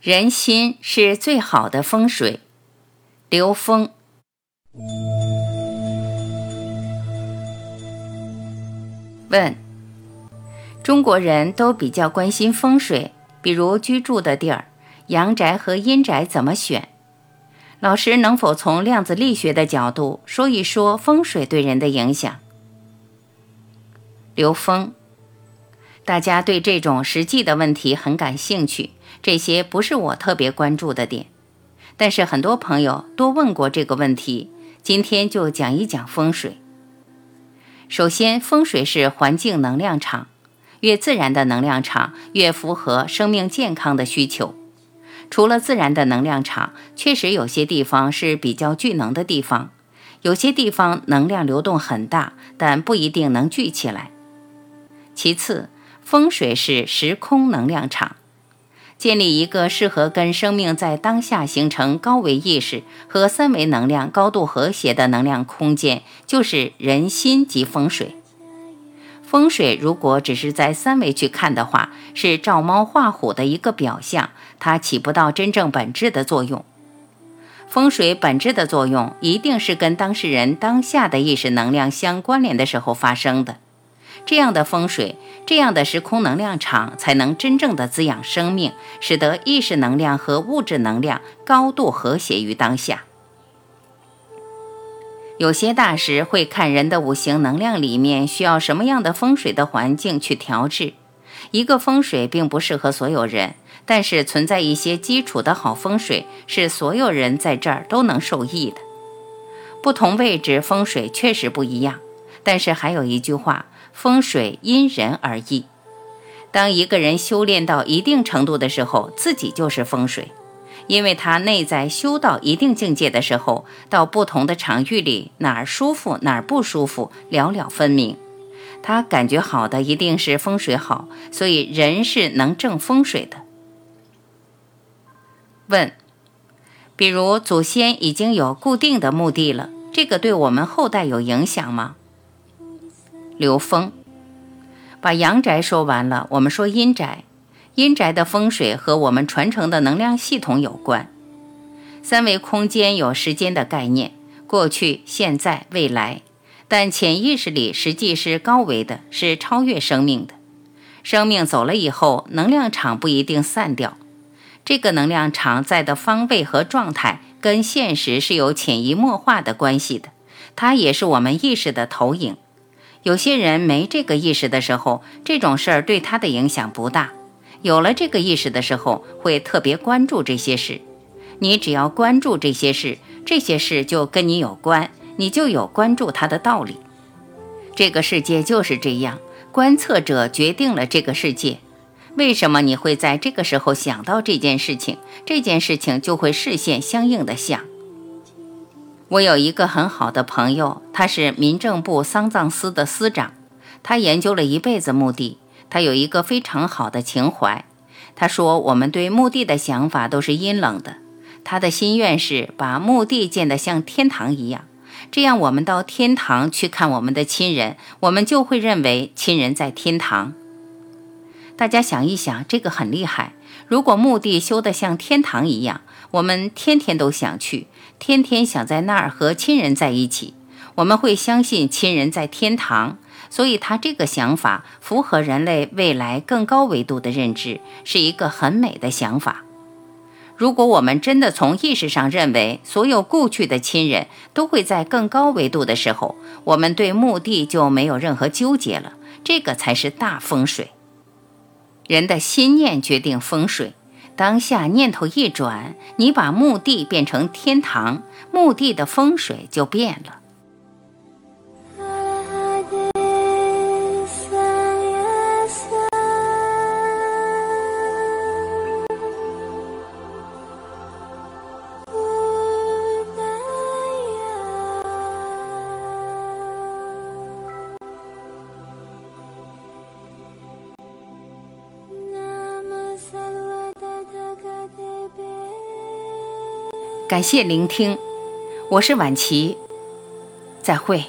人心是最好的风水。刘峰问：中国人都比较关心风水，比如居住的地儿，阳宅和阴宅怎么选？老师能否从量子力学的角度说一说风水对人的影响？刘峰，大家对这种实际的问题很感兴趣。这些不是我特别关注的点，但是很多朋友多问过这个问题，今天就讲一讲风水。首先，风水是环境能量场，越自然的能量场越符合生命健康的需求。除了自然的能量场，确实有些地方是比较聚能的地方，有些地方能量流动很大，但不一定能聚起来。其次，风水是时空能量场。建立一个适合跟生命在当下形成高维意识和三维能量高度和谐的能量空间，就是人心及风水。风水如果只是在三维去看的话，是照猫画虎的一个表象，它起不到真正本质的作用。风水本质的作用，一定是跟当事人当下的意识能量相关联的时候发生的。这样的风水，这样的时空能量场，才能真正的滋养生命，使得意识能量和物质能量高度和谐于当下。有些大师会看人的五行能量里面需要什么样的风水的环境去调制。一个风水并不适合所有人，但是存在一些基础的好风水，是所有人在这儿都能受益的。不同位置风水确实不一样，但是还有一句话。风水因人而异。当一个人修炼到一定程度的时候，自己就是风水，因为他内在修到一定境界的时候，到不同的场域里，哪儿舒服哪儿不舒服了了分明。他感觉好的一定是风水好，所以人是能正风水的。问：比如祖先已经有固定的墓地了，这个对我们后代有影响吗？刘峰，把阳宅说完了，我们说阴宅。阴宅的风水和我们传承的能量系统有关。三维空间有时间的概念，过去、现在、未来，但潜意识里实际是高维的，是超越生命的。生命走了以后，能量场不一定散掉。这个能量场在的方位和状态，跟现实是有潜移默化的关系的。它也是我们意识的投影。有些人没这个意识的时候，这种事儿对他的影响不大；有了这个意识的时候，会特别关注这些事。你只要关注这些事，这些事就跟你有关，你就有关注它的道理。这个世界就是这样，观测者决定了这个世界。为什么你会在这个时候想到这件事情？这件事情就会视线相应的想。我有一个很好的朋友，他是民政部丧葬司的司长，他研究了一辈子墓地，他有一个非常好的情怀。他说，我们对墓地的想法都是阴冷的。他的心愿是把墓地建得像天堂一样，这样我们到天堂去看我们的亲人，我们就会认为亲人在天堂。大家想一想，这个很厉害。如果墓地修得像天堂一样，我们天天都想去，天天想在那儿和亲人在一起，我们会相信亲人在天堂。所以他这个想法符合人类未来更高维度的认知，是一个很美的想法。如果我们真的从意识上认为所有故去的亲人都会在更高维度的时候，我们对墓地就没有任何纠结了。这个才是大风水。人的心念决定风水，当下念头一转，你把墓地变成天堂，墓地的风水就变了。感谢聆听，我是婉琪。再会。